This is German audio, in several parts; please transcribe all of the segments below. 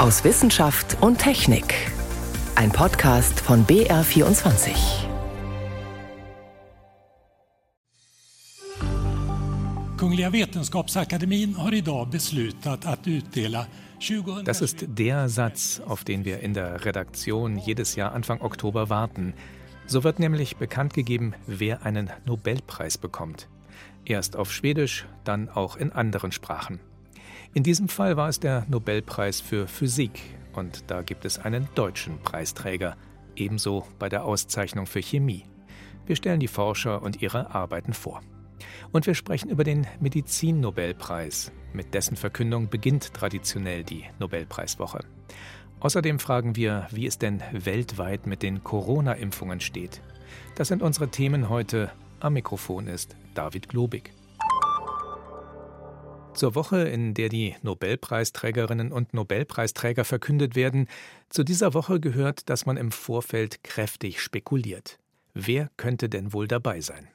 aus Wissenschaft und Technik. Ein Podcast von BR24. Kungliga Vetenskapsakademin har idag beslutat att utdela Das ist der Satz, auf den wir in der Redaktion jedes Jahr Anfang Oktober warten. So wird nämlich bekannt gegeben, wer einen Nobelpreis bekommt. Erst auf Schwedisch, dann auch in anderen Sprachen. In diesem Fall war es der Nobelpreis für Physik und da gibt es einen deutschen Preisträger, ebenso bei der Auszeichnung für Chemie. Wir stellen die Forscher und ihre Arbeiten vor. Und wir sprechen über den Medizin-Nobelpreis. Mit dessen Verkündung beginnt traditionell die Nobelpreiswoche. Außerdem fragen wir, wie es denn weltweit mit den Corona-Impfungen steht. Das sind unsere Themen heute. Am Mikrofon ist David Globig. Zur Woche, in der die Nobelpreisträgerinnen und Nobelpreisträger verkündet werden, zu dieser Woche gehört, dass man im Vorfeld kräftig spekuliert. Wer könnte denn wohl dabei sein?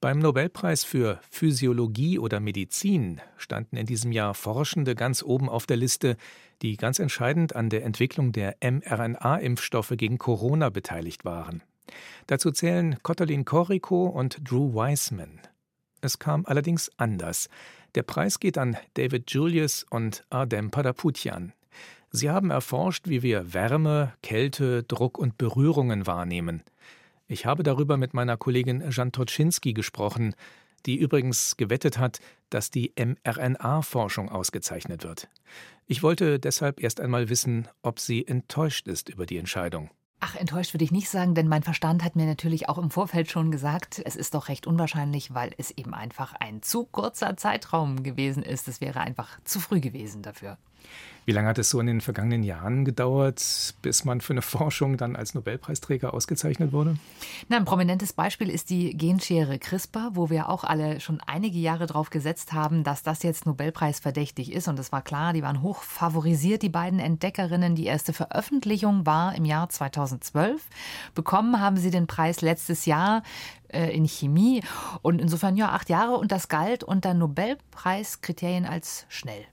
Beim Nobelpreis für Physiologie oder Medizin standen in diesem Jahr Forschende ganz oben auf der Liste, die ganz entscheidend an der Entwicklung der mRNA-Impfstoffe gegen Corona beteiligt waren. Dazu zählen Kottolin Koriko und Drew Weissman. Es kam allerdings anders. Der Preis geht an David Julius und Ardem Padaputian. Sie haben erforscht, wie wir Wärme, Kälte, Druck und Berührungen wahrnehmen. Ich habe darüber mit meiner Kollegin Jan Toczynski gesprochen, die übrigens gewettet hat, dass die mRNA-Forschung ausgezeichnet wird. Ich wollte deshalb erst einmal wissen, ob sie enttäuscht ist über die Entscheidung. Ach, enttäuscht würde ich nicht sagen, denn mein Verstand hat mir natürlich auch im Vorfeld schon gesagt, es ist doch recht unwahrscheinlich, weil es eben einfach ein zu kurzer Zeitraum gewesen ist. Es wäre einfach zu früh gewesen dafür. Wie lange hat es so in den vergangenen Jahren gedauert, bis man für eine Forschung dann als Nobelpreisträger ausgezeichnet wurde? Na, ein prominentes Beispiel ist die Genschere CRISPR, wo wir auch alle schon einige Jahre darauf gesetzt haben, dass das jetzt Nobelpreisverdächtig ist. Und es war klar, die waren hoch favorisiert, die beiden Entdeckerinnen. Die erste Veröffentlichung war im Jahr 2012. Bekommen haben sie den Preis letztes Jahr äh, in Chemie. Und insofern ja, acht Jahre und das galt unter Nobelpreiskriterien als schnell.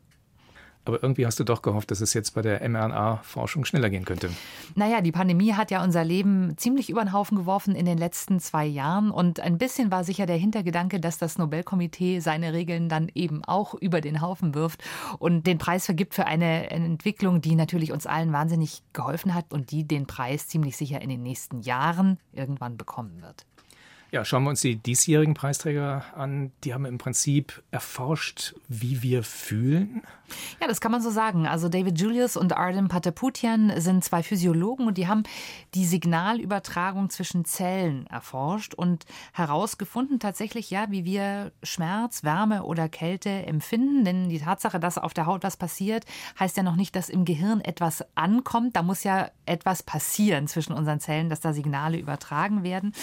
Aber irgendwie hast du doch gehofft, dass es jetzt bei der mRNA-Forschung schneller gehen könnte. Naja, die Pandemie hat ja unser Leben ziemlich über den Haufen geworfen in den letzten zwei Jahren. Und ein bisschen war sicher der Hintergedanke, dass das Nobelkomitee seine Regeln dann eben auch über den Haufen wirft und den Preis vergibt für eine Entwicklung, die natürlich uns allen wahnsinnig geholfen hat und die den Preis ziemlich sicher in den nächsten Jahren irgendwann bekommen wird. Ja, schauen wir uns die diesjährigen Preisträger an. Die haben im Prinzip erforscht, wie wir fühlen. Ja, das kann man so sagen. Also David Julius und Arden Pataputian sind zwei Physiologen und die haben die Signalübertragung zwischen Zellen erforscht und herausgefunden tatsächlich, ja, wie wir Schmerz, Wärme oder Kälte empfinden. Denn die Tatsache, dass auf der Haut was passiert, heißt ja noch nicht, dass im Gehirn etwas ankommt. Da muss ja etwas passieren zwischen unseren Zellen, dass da Signale übertragen werden.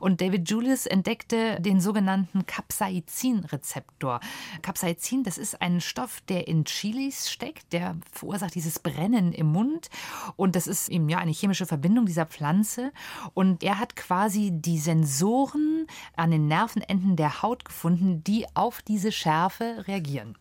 Und David Julius entdeckte den sogenannten Capsaicin-Rezeptor. Capsaicin, das ist ein Stoff, der in Chilis steckt, der verursacht dieses Brennen im Mund. Und das ist eben ja eine chemische Verbindung dieser Pflanze. Und er hat quasi die Sensoren an den Nervenenden der Haut gefunden, die auf diese Schärfe reagieren.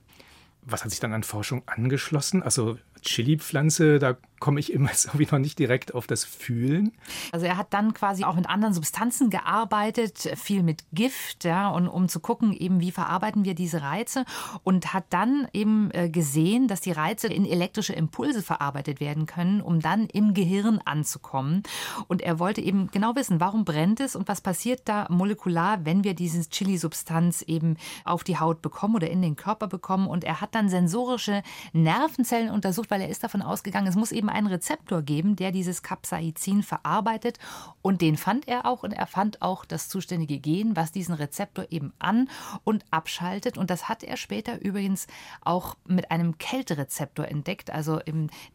Was hat sich dann an Forschung angeschlossen? Also Chili-Pflanze, da komme ich immer irgendwie noch nicht direkt auf das Fühlen. Also er hat dann quasi auch mit anderen Substanzen gearbeitet, viel mit Gift, ja, und um zu gucken, eben wie verarbeiten wir diese Reize und hat dann eben äh, gesehen, dass die Reize in elektrische Impulse verarbeitet werden können, um dann im Gehirn anzukommen. Und er wollte eben genau wissen, warum brennt es und was passiert da molekular, wenn wir diese Chili-Substanz eben auf die Haut bekommen oder in den Körper bekommen. Und er hat dann sensorische Nervenzellen untersucht, weil er ist davon ausgegangen, es muss eben einen Rezeptor geben, der dieses Capsaicin verarbeitet. Und den fand er auch. Und er fand auch das zuständige Gen, was diesen Rezeptor eben an- und abschaltet. Und das hat er später übrigens auch mit einem Kälterezeptor entdeckt, also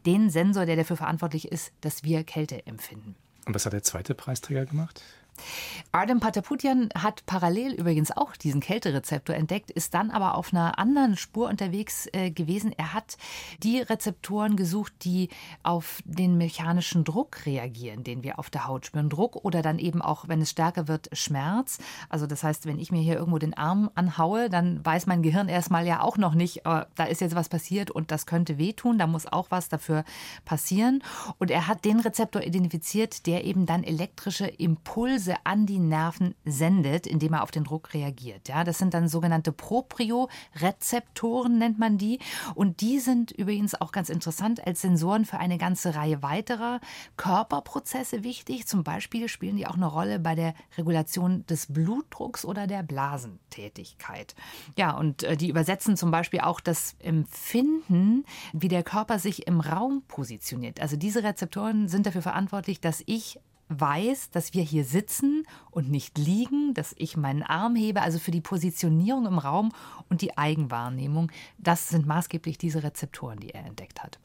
den Sensor, der dafür verantwortlich ist, dass wir Kälte empfinden. Und was hat der zweite Preisträger gemacht? Ardem Pataputian hat parallel übrigens auch diesen Kälterezeptor entdeckt, ist dann aber auf einer anderen Spur unterwegs äh, gewesen. Er hat die Rezeptoren gesucht, die auf den mechanischen Druck reagieren, den wir auf der Haut spüren. Druck oder dann eben auch, wenn es stärker wird, Schmerz. Also das heißt, wenn ich mir hier irgendwo den Arm anhaue, dann weiß mein Gehirn erstmal ja auch noch nicht, äh, da ist jetzt was passiert und das könnte wehtun. Da muss auch was dafür passieren. Und er hat den Rezeptor identifiziert, der eben dann elektrische Impulse an die Nerven sendet, indem er auf den Druck reagiert. Ja, das sind dann sogenannte Propriorezeptoren, nennt man die. Und die sind übrigens auch ganz interessant als Sensoren für eine ganze Reihe weiterer Körperprozesse wichtig. Zum Beispiel spielen die auch eine Rolle bei der Regulation des Blutdrucks oder der Blasentätigkeit. Ja, und äh, die übersetzen zum Beispiel auch das Empfinden, wie der Körper sich im Raum positioniert. Also diese Rezeptoren sind dafür verantwortlich, dass ich weiß, dass wir hier sitzen und nicht liegen, dass ich meinen Arm hebe, also für die Positionierung im Raum und die Eigenwahrnehmung, das sind maßgeblich diese Rezeptoren, die er entdeckt hat.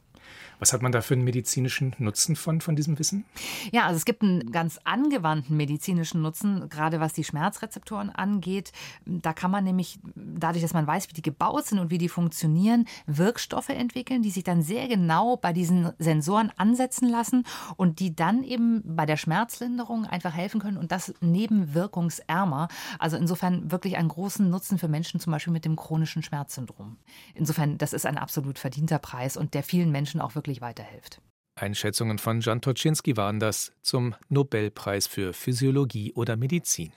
Was hat man da für einen medizinischen Nutzen von, von diesem Wissen? Ja, also es gibt einen ganz angewandten medizinischen Nutzen, gerade was die Schmerzrezeptoren angeht. Da kann man nämlich, dadurch, dass man weiß, wie die gebaut sind und wie die funktionieren, Wirkstoffe entwickeln, die sich dann sehr genau bei diesen Sensoren ansetzen lassen und die dann eben bei der Schmerzlinderung einfach helfen können und das nebenwirkungsärmer. Also insofern wirklich einen großen Nutzen für Menschen, zum Beispiel mit dem chronischen Schmerzsyndrom. Insofern, das ist ein absolut verdienter Preis und der vielen Menschen auch wirklich wirklich weiterhilft. Einschätzungen von Jan Toczynski waren das zum Nobelpreis für Physiologie oder Medizin.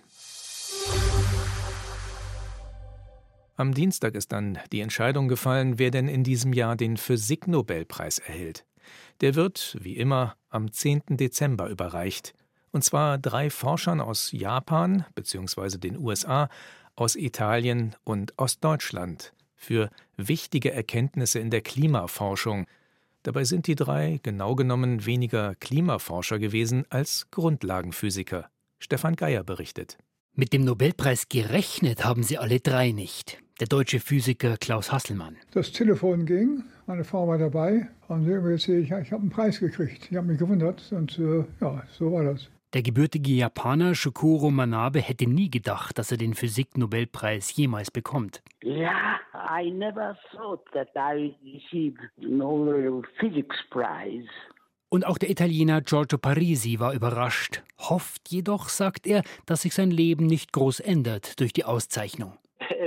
Am Dienstag ist dann die Entscheidung gefallen, wer denn in diesem Jahr den Physik-Nobelpreis erhält. Der wird, wie immer, am 10. Dezember überreicht. Und zwar drei Forschern aus Japan bzw. den USA, aus Italien und aus Deutschland für wichtige Erkenntnisse in der Klimaforschung, Dabei sind die drei genau genommen weniger Klimaforscher gewesen als Grundlagenphysiker. Stefan Geier berichtet. Mit dem Nobelpreis gerechnet haben sie alle drei nicht. Der deutsche Physiker Klaus Hasselmann. Das Telefon ging, meine Frau war dabei und ich, ich habe einen Preis gekriegt. Ich habe mich gewundert und äh, ja, so war das. Der gebürtige Japaner Shokuro Manabe hätte nie gedacht, dass er den Physik-Nobelpreis jemals bekommt. Ja, I never thought that I received Nobel Physics Prize. Und auch der Italiener Giorgio Parisi war überrascht, hofft jedoch, sagt er, dass sich sein Leben nicht groß ändert durch die Auszeichnung.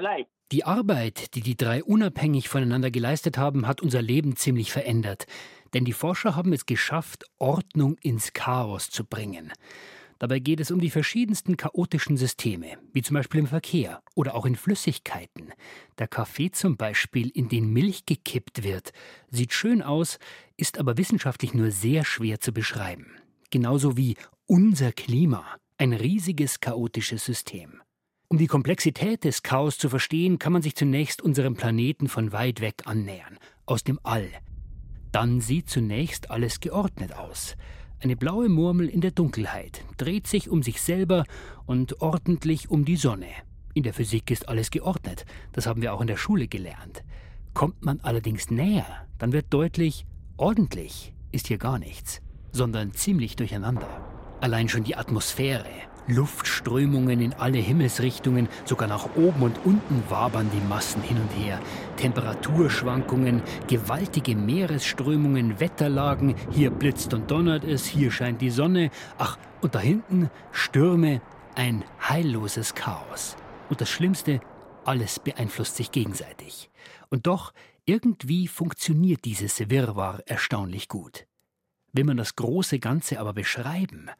Life. Die Arbeit, die die drei unabhängig voneinander geleistet haben, hat unser Leben ziemlich verändert. Denn die Forscher haben es geschafft, Ordnung ins Chaos zu bringen. Dabei geht es um die verschiedensten chaotischen Systeme, wie zum Beispiel im Verkehr oder auch in Flüssigkeiten. Der Kaffee zum Beispiel, in den Milch gekippt wird, sieht schön aus, ist aber wissenschaftlich nur sehr schwer zu beschreiben. Genauso wie unser Klima, ein riesiges chaotisches System. Um die Komplexität des Chaos zu verstehen, kann man sich zunächst unserem Planeten von weit weg annähern, aus dem All. Dann sieht zunächst alles geordnet aus. Eine blaue Murmel in der Dunkelheit dreht sich um sich selber und ordentlich um die Sonne. In der Physik ist alles geordnet, das haben wir auch in der Schule gelernt. Kommt man allerdings näher, dann wird deutlich, ordentlich ist hier gar nichts, sondern ziemlich durcheinander. Allein schon die Atmosphäre, Luftströmungen in alle Himmelsrichtungen, sogar nach oben und unten wabern die Massen hin und her. Temperaturschwankungen, gewaltige Meeresströmungen, Wetterlagen, hier blitzt und donnert es, hier scheint die Sonne, ach, und da hinten Stürme, ein heilloses Chaos. Und das Schlimmste, alles beeinflusst sich gegenseitig. Und doch, irgendwie funktioniert dieses Wirrwarr erstaunlich gut. Will man das große Ganze aber beschreiben,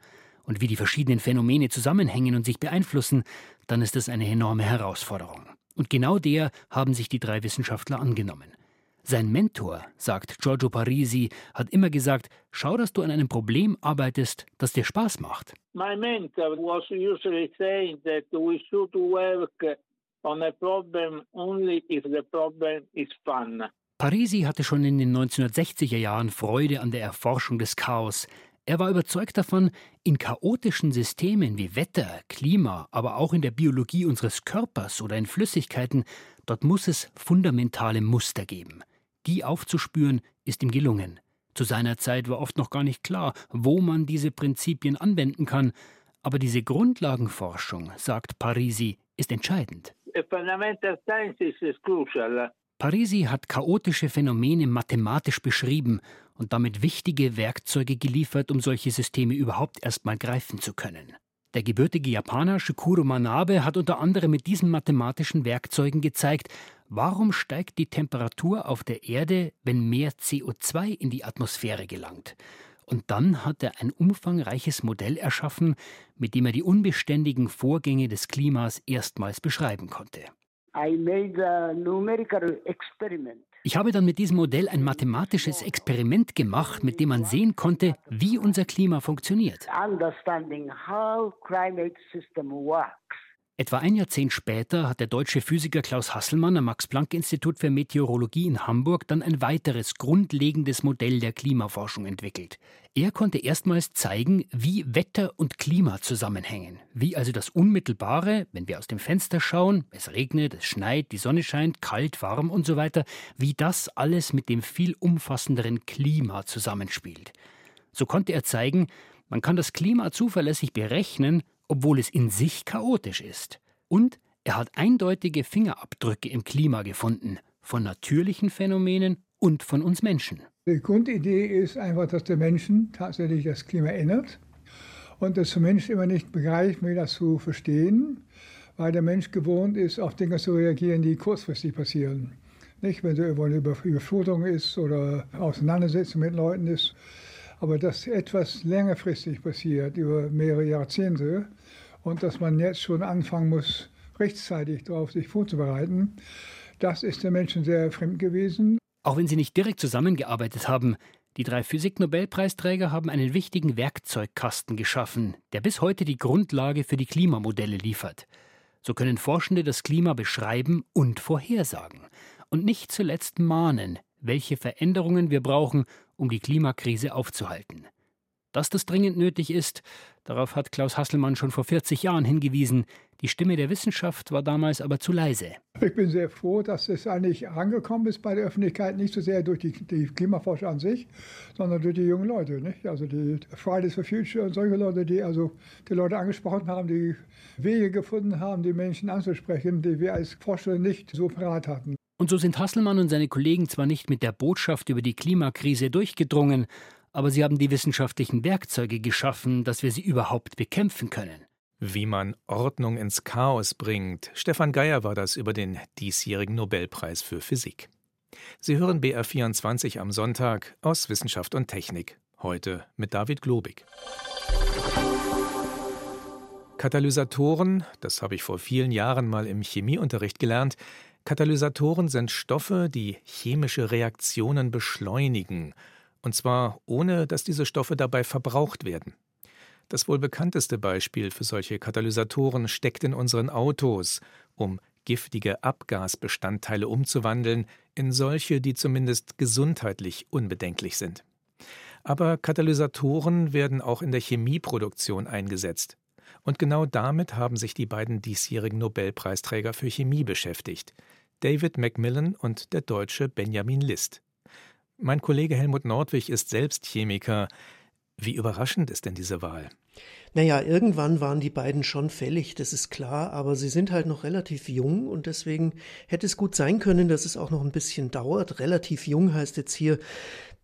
und wie die verschiedenen Phänomene zusammenhängen und sich beeinflussen, dann ist es eine enorme Herausforderung. Und genau der haben sich die drei Wissenschaftler angenommen. Sein Mentor, sagt Giorgio Parisi, hat immer gesagt, schau, dass du an einem Problem arbeitest, das dir Spaß macht. My mentor was usually saying that we should work on a problem only if the problem is fun. Parisi hatte schon in den 1960er Jahren Freude an der Erforschung des Chaos. Er war überzeugt davon, in chaotischen Systemen wie Wetter, Klima, aber auch in der Biologie unseres Körpers oder in Flüssigkeiten, dort muss es fundamentale Muster geben. Die aufzuspüren, ist ihm gelungen. Zu seiner Zeit war oft noch gar nicht klar, wo man diese Prinzipien anwenden kann. Aber diese Grundlagenforschung, sagt Parisi, ist entscheidend. Parisi hat chaotische Phänomene mathematisch beschrieben und damit wichtige Werkzeuge geliefert, um solche Systeme überhaupt erstmal greifen zu können. Der gebürtige Japaner Shikuro Manabe hat unter anderem mit diesen mathematischen Werkzeugen gezeigt, warum steigt die Temperatur auf der Erde, wenn mehr CO2 in die Atmosphäre gelangt. Und dann hat er ein umfangreiches Modell erschaffen, mit dem er die unbeständigen Vorgänge des Klimas erstmals beschreiben konnte. Ich habe dann mit diesem Modell ein mathematisches Experiment gemacht, mit dem man sehen konnte, wie unser Klima funktioniert. Etwa ein Jahrzehnt später hat der deutsche Physiker Klaus Hasselmann am Max-Planck-Institut für Meteorologie in Hamburg dann ein weiteres grundlegendes Modell der Klimaforschung entwickelt. Er konnte erstmals zeigen, wie Wetter und Klima zusammenhängen. Wie also das Unmittelbare, wenn wir aus dem Fenster schauen, es regnet, es schneit, die Sonne scheint, kalt, warm und so weiter, wie das alles mit dem viel umfassenderen Klima zusammenspielt. So konnte er zeigen, man kann das Klima zuverlässig berechnen obwohl es in sich chaotisch ist. Und er hat eindeutige Fingerabdrücke im Klima gefunden, von natürlichen Phänomenen und von uns Menschen. Die Grundidee ist einfach, dass der Menschen tatsächlich das Klima ändert und dass der Mensch immer nicht begreift, wie das zu verstehen, weil der Mensch gewohnt ist, auf Dinge zu reagieren, die kurzfristig passieren. Nicht, wenn so eine Überflutung ist oder Auseinandersetzung mit Leuten ist, aber dass etwas längerfristig passiert, über mehrere Jahrzehnte, und dass man jetzt schon anfangen muss, rechtzeitig darauf sich vorzubereiten, das ist den Menschen sehr fremd gewesen. Auch wenn sie nicht direkt zusammengearbeitet haben, die drei Physik-Nobelpreisträger haben einen wichtigen Werkzeugkasten geschaffen, der bis heute die Grundlage für die Klimamodelle liefert. So können Forschende das Klima beschreiben und vorhersagen und nicht zuletzt mahnen, welche Veränderungen wir brauchen, um die Klimakrise aufzuhalten. Dass das dringend nötig ist, darauf hat Klaus Hasselmann schon vor 40 Jahren hingewiesen. Die Stimme der Wissenschaft war damals aber zu leise. Ich bin sehr froh, dass es eigentlich angekommen ist bei der Öffentlichkeit, nicht so sehr durch die, die Klimaforscher an sich, sondern durch die jungen Leute. Nicht? Also die Fridays for Future und solche Leute, die also die Leute angesprochen haben, die Wege gefunden haben, die Menschen anzusprechen, die wir als Forscher nicht so parat hatten. Und so sind Hasselmann und seine Kollegen zwar nicht mit der Botschaft über die Klimakrise durchgedrungen, aber sie haben die wissenschaftlichen Werkzeuge geschaffen, dass wir sie überhaupt bekämpfen können. Wie man Ordnung ins Chaos bringt. Stefan Geier war das über den diesjährigen Nobelpreis für Physik. Sie hören BR24 am Sonntag aus Wissenschaft und Technik. Heute mit David Globig. Katalysatoren, das habe ich vor vielen Jahren mal im Chemieunterricht gelernt, Katalysatoren sind Stoffe, die chemische Reaktionen beschleunigen, und zwar ohne dass diese Stoffe dabei verbraucht werden. Das wohl bekannteste Beispiel für solche Katalysatoren steckt in unseren Autos, um giftige Abgasbestandteile umzuwandeln in solche, die zumindest gesundheitlich unbedenklich sind. Aber Katalysatoren werden auch in der Chemieproduktion eingesetzt. Und genau damit haben sich die beiden diesjährigen Nobelpreisträger für Chemie beschäftigt, David Macmillan und der Deutsche Benjamin List. Mein Kollege Helmut Nordwig ist selbst Chemiker. Wie überraschend ist denn diese Wahl? Naja, irgendwann waren die beiden schon fällig, das ist klar, aber sie sind halt noch relativ jung und deswegen hätte es gut sein können, dass es auch noch ein bisschen dauert. Relativ jung heißt jetzt hier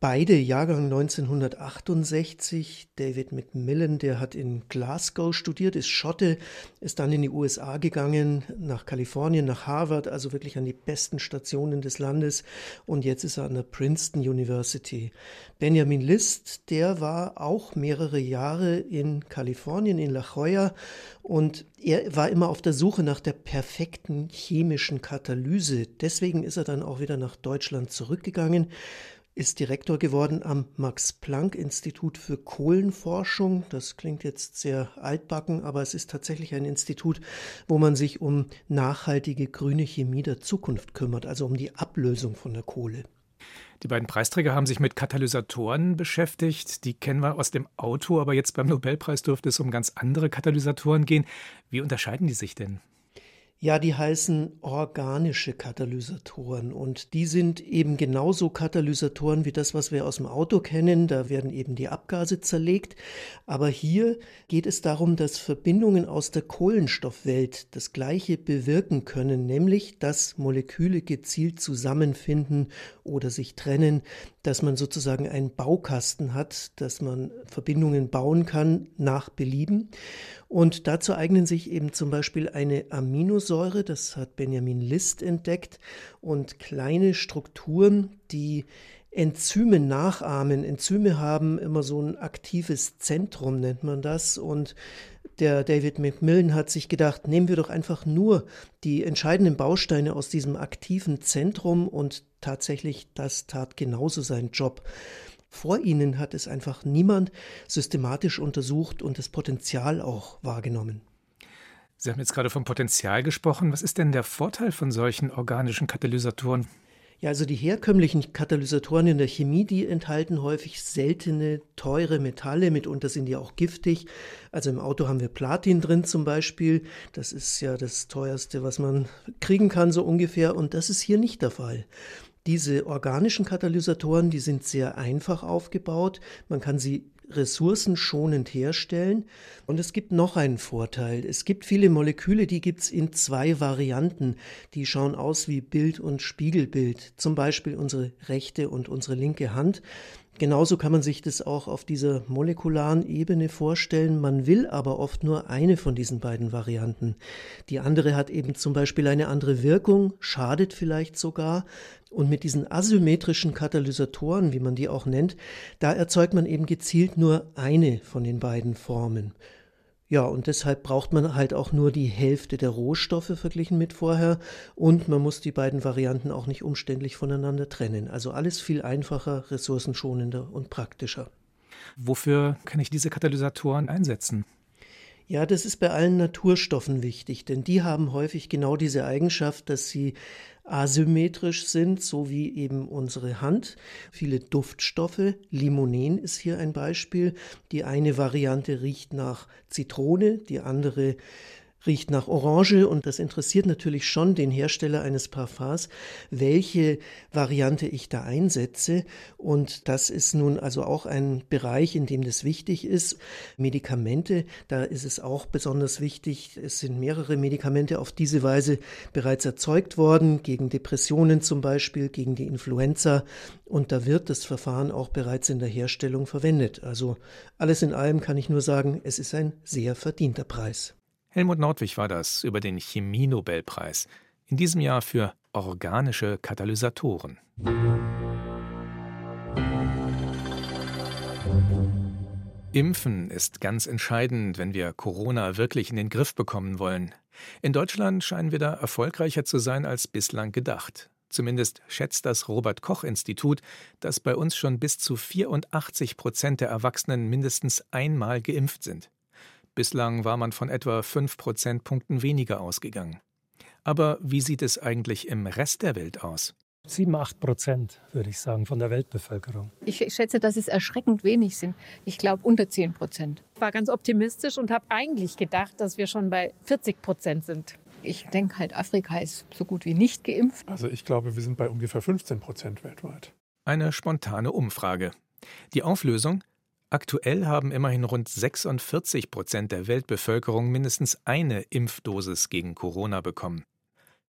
Beide Jahrgang 1968. David Macmillan, der hat in Glasgow studiert, ist Schotte, ist dann in die USA gegangen, nach Kalifornien, nach Harvard, also wirklich an die besten Stationen des Landes. Und jetzt ist er an der Princeton University. Benjamin List, der war auch mehrere Jahre in Kalifornien, in La Jolla. Und er war immer auf der Suche nach der perfekten chemischen Katalyse. Deswegen ist er dann auch wieder nach Deutschland zurückgegangen ist Direktor geworden am Max-Planck-Institut für Kohlenforschung. Das klingt jetzt sehr altbacken, aber es ist tatsächlich ein Institut, wo man sich um nachhaltige grüne Chemie der Zukunft kümmert, also um die Ablösung von der Kohle. Die beiden Preisträger haben sich mit Katalysatoren beschäftigt. Die kennen wir aus dem Auto, aber jetzt beim Nobelpreis dürfte es um ganz andere Katalysatoren gehen. Wie unterscheiden die sich denn? Ja, die heißen organische Katalysatoren und die sind eben genauso Katalysatoren wie das, was wir aus dem Auto kennen. Da werden eben die Abgase zerlegt. Aber hier geht es darum, dass Verbindungen aus der Kohlenstoffwelt das Gleiche bewirken können, nämlich dass Moleküle gezielt zusammenfinden oder sich trennen, dass man sozusagen einen Baukasten hat, dass man Verbindungen bauen kann nach Belieben. Und dazu eignen sich eben zum Beispiel eine Aminosäure, das hat Benjamin List entdeckt, und kleine Strukturen, die Enzyme nachahmen. Enzyme haben immer so ein aktives Zentrum, nennt man das. Und der David McMillan hat sich gedacht, nehmen wir doch einfach nur die entscheidenden Bausteine aus diesem aktiven Zentrum und tatsächlich, das tat genauso seinen Job. Vor ihnen hat es einfach niemand systematisch untersucht und das Potenzial auch wahrgenommen. Sie haben jetzt gerade vom Potenzial gesprochen. Was ist denn der Vorteil von solchen organischen Katalysatoren? Ja, also die herkömmlichen Katalysatoren in der Chemie, die enthalten häufig seltene, teure Metalle, mitunter sind die auch giftig. Also im Auto haben wir Platin drin zum Beispiel. Das ist ja das teuerste, was man kriegen kann, so ungefähr. Und das ist hier nicht der Fall. Diese organischen Katalysatoren, die sind sehr einfach aufgebaut. Man kann sie ressourcenschonend herstellen. Und es gibt noch einen Vorteil. Es gibt viele Moleküle, die gibt es in zwei Varianten. Die schauen aus wie Bild und Spiegelbild. Zum Beispiel unsere rechte und unsere linke Hand. Genauso kann man sich das auch auf dieser molekularen Ebene vorstellen. Man will aber oft nur eine von diesen beiden Varianten. Die andere hat eben zum Beispiel eine andere Wirkung, schadet vielleicht sogar. Und mit diesen asymmetrischen Katalysatoren, wie man die auch nennt, da erzeugt man eben gezielt nur eine von den beiden Formen. Ja, und deshalb braucht man halt auch nur die Hälfte der Rohstoffe verglichen mit vorher und man muss die beiden Varianten auch nicht umständlich voneinander trennen. Also alles viel einfacher, ressourcenschonender und praktischer. Wofür kann ich diese Katalysatoren einsetzen? Ja, das ist bei allen Naturstoffen wichtig, denn die haben häufig genau diese Eigenschaft, dass sie asymmetrisch sind, so wie eben unsere Hand. Viele Duftstoffe, Limonen ist hier ein Beispiel. Die eine Variante riecht nach Zitrone, die andere riecht nach Orange und das interessiert natürlich schon den Hersteller eines Parfums, welche Variante ich da einsetze. Und das ist nun also auch ein Bereich, in dem das wichtig ist. Medikamente, da ist es auch besonders wichtig. Es sind mehrere Medikamente auf diese Weise bereits erzeugt worden, gegen Depressionen zum Beispiel, gegen die Influenza. Und da wird das Verfahren auch bereits in der Herstellung verwendet. Also alles in allem kann ich nur sagen, es ist ein sehr verdienter Preis. Helmut Nordwig war das über den Chemie-Nobelpreis. In diesem Jahr für organische Katalysatoren. Impfen ist ganz entscheidend, wenn wir Corona wirklich in den Griff bekommen wollen. In Deutschland scheinen wir da erfolgreicher zu sein als bislang gedacht. Zumindest schätzt das Robert Koch Institut, dass bei uns schon bis zu 84 Prozent der Erwachsenen mindestens einmal geimpft sind. Bislang war man von etwa fünf Prozentpunkten weniger ausgegangen. Aber wie sieht es eigentlich im Rest der Welt aus? Sieben, acht Prozent, würde ich sagen, von der Weltbevölkerung. Ich schätze, dass es erschreckend wenig sind. Ich glaube unter zehn Prozent. Ich war ganz optimistisch und habe eigentlich gedacht, dass wir schon bei 40 Prozent sind. Ich denke halt, Afrika ist so gut wie nicht geimpft. Also ich glaube, wir sind bei ungefähr 15 Prozent weltweit. Eine spontane Umfrage. Die Auflösung? Aktuell haben immerhin rund 46 Prozent der Weltbevölkerung mindestens eine Impfdosis gegen Corona bekommen.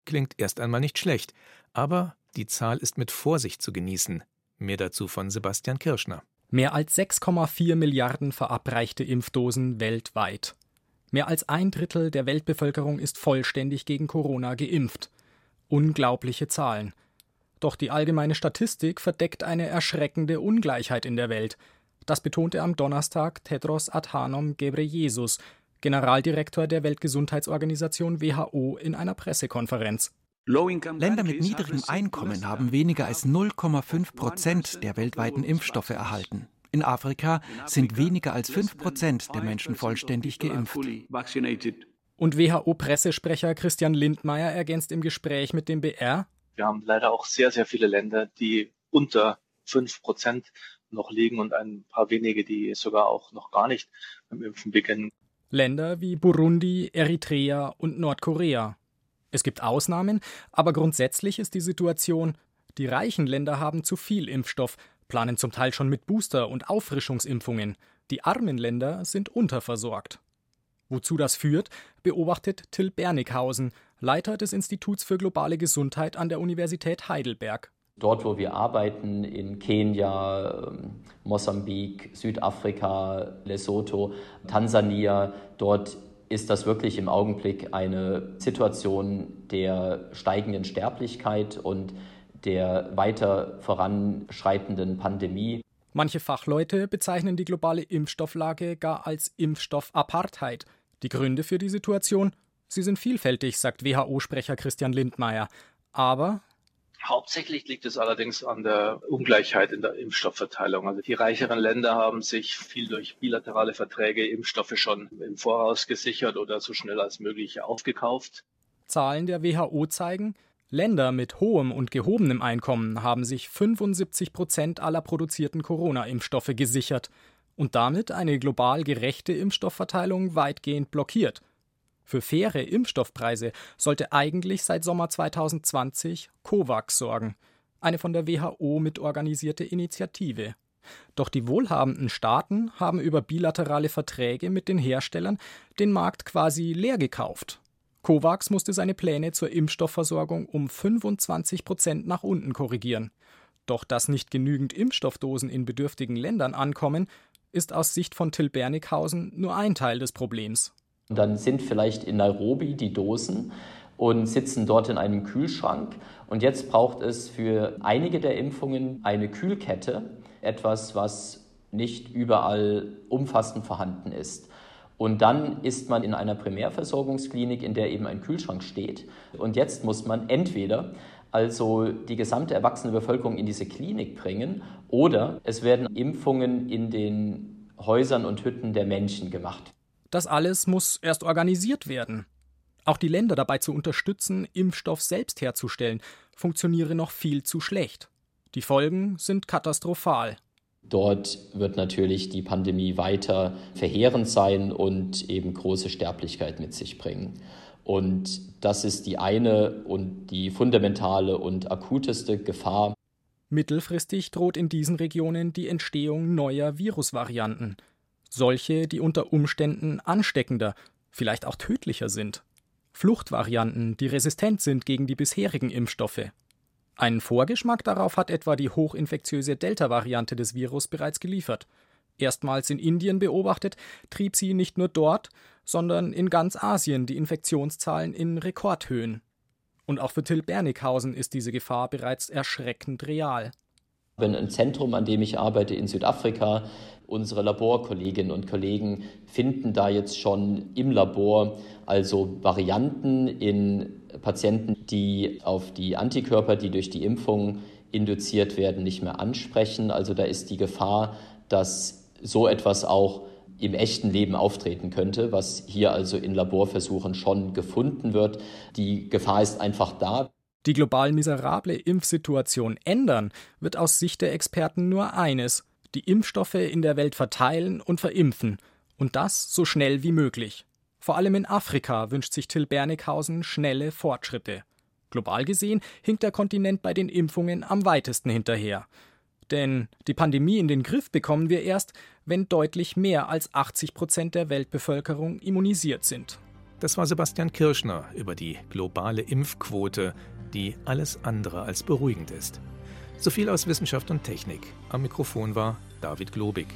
Klingt erst einmal nicht schlecht, aber die Zahl ist mit Vorsicht zu genießen. Mehr dazu von Sebastian Kirschner. Mehr als 6,4 Milliarden verabreichte Impfdosen weltweit. Mehr als ein Drittel der Weltbevölkerung ist vollständig gegen Corona geimpft. Unglaubliche Zahlen. Doch die allgemeine Statistik verdeckt eine erschreckende Ungleichheit in der Welt – das betonte am Donnerstag Tedros Adhanom Ghebreyesus, Generaldirektor der Weltgesundheitsorganisation WHO, in einer Pressekonferenz. Länder mit niedrigem Einkommen haben weniger als 0,5 Prozent der weltweiten Impfstoffe erhalten. In Afrika sind weniger als 5 Prozent der Menschen vollständig geimpft. Und WHO-Pressesprecher Christian Lindmeier ergänzt im Gespräch mit dem BR. Wir haben leider auch sehr, sehr viele Länder, die unter 5 Prozent noch liegen und ein paar wenige, die sogar auch noch gar nicht beim Impfen beginnen. Länder wie Burundi, Eritrea und Nordkorea. Es gibt Ausnahmen, aber grundsätzlich ist die Situation, die reichen Länder haben zu viel Impfstoff, planen zum Teil schon mit Booster- und Auffrischungsimpfungen. Die armen Länder sind unterversorgt. Wozu das führt, beobachtet Till Bernighausen, Leiter des Instituts für globale Gesundheit an der Universität Heidelberg. Dort, wo wir arbeiten, in Kenia, ähm, Mosambik, Südafrika, Lesotho, Tansania, dort ist das wirklich im Augenblick eine Situation der steigenden Sterblichkeit und der weiter voranschreitenden Pandemie. Manche Fachleute bezeichnen die globale Impfstofflage gar als Impfstoffapartheid. Die Gründe für die Situation? Sie sind vielfältig, sagt WHO-Sprecher Christian Lindmeier. Aber Hauptsächlich liegt es allerdings an der Ungleichheit in der Impfstoffverteilung. Also die reicheren Länder haben sich viel durch bilaterale Verträge Impfstoffe schon im Voraus gesichert oder so schnell als möglich aufgekauft. Zahlen der WHO zeigen, Länder mit hohem und gehobenem Einkommen haben sich 75 Prozent aller produzierten Corona-Impfstoffe gesichert und damit eine global gerechte Impfstoffverteilung weitgehend blockiert. Für faire Impfstoffpreise sollte eigentlich seit Sommer 2020 COVAX sorgen, eine von der WHO mitorganisierte Initiative. Doch die wohlhabenden Staaten haben über bilaterale Verträge mit den Herstellern den Markt quasi leer gekauft COVAX musste seine Pläne zur Impfstoffversorgung um 25 Prozent nach unten korrigieren. Doch dass nicht genügend Impfstoffdosen in bedürftigen Ländern ankommen, ist aus Sicht von Till Bernighausen nur ein Teil des Problems. Dann sind vielleicht in Nairobi die Dosen und sitzen dort in einem Kühlschrank. Und jetzt braucht es für einige der Impfungen eine Kühlkette, etwas, was nicht überall umfassend vorhanden ist. Und dann ist man in einer Primärversorgungsklinik, in der eben ein Kühlschrank steht. Und jetzt muss man entweder also die gesamte erwachsene Bevölkerung in diese Klinik bringen oder es werden Impfungen in den Häusern und Hütten der Menschen gemacht. Das alles muss erst organisiert werden. Auch die Länder dabei zu unterstützen, Impfstoff selbst herzustellen, funktioniere noch viel zu schlecht. Die Folgen sind katastrophal. Dort wird natürlich die Pandemie weiter verheerend sein und eben große Sterblichkeit mit sich bringen. Und das ist die eine und die fundamentale und akuteste Gefahr. Mittelfristig droht in diesen Regionen die Entstehung neuer Virusvarianten. Solche, die unter Umständen ansteckender, vielleicht auch tödlicher sind. Fluchtvarianten, die resistent sind gegen die bisherigen Impfstoffe. Einen Vorgeschmack darauf hat etwa die hochinfektiöse Delta-Variante des Virus bereits geliefert. Erstmals in Indien beobachtet, trieb sie nicht nur dort, sondern in ganz Asien die Infektionszahlen in Rekordhöhen. Und auch für Till Bernighausen ist diese Gefahr bereits erschreckend real. Wenn ein Zentrum, an dem ich arbeite in Südafrika, unsere Laborkolleginnen und Kollegen finden da jetzt schon im Labor also Varianten in Patienten, die auf die Antikörper, die durch die Impfung induziert werden, nicht mehr ansprechen. Also da ist die Gefahr, dass so etwas auch im echten Leben auftreten könnte, was hier also in Laborversuchen schon gefunden wird. Die Gefahr ist einfach da. Die global miserable Impfsituation ändern wird aus Sicht der Experten nur eines, die Impfstoffe in der Welt verteilen und verimpfen, und das so schnell wie möglich. Vor allem in Afrika wünscht sich Till Bernighausen schnelle Fortschritte. Global gesehen hinkt der Kontinent bei den Impfungen am weitesten hinterher. Denn die Pandemie in den Griff bekommen wir erst, wenn deutlich mehr als 80 Prozent der Weltbevölkerung immunisiert sind. Das war Sebastian Kirschner über die globale Impfquote, die alles andere als beruhigend ist. So viel aus Wissenschaft und Technik. Am Mikrofon war David Globig.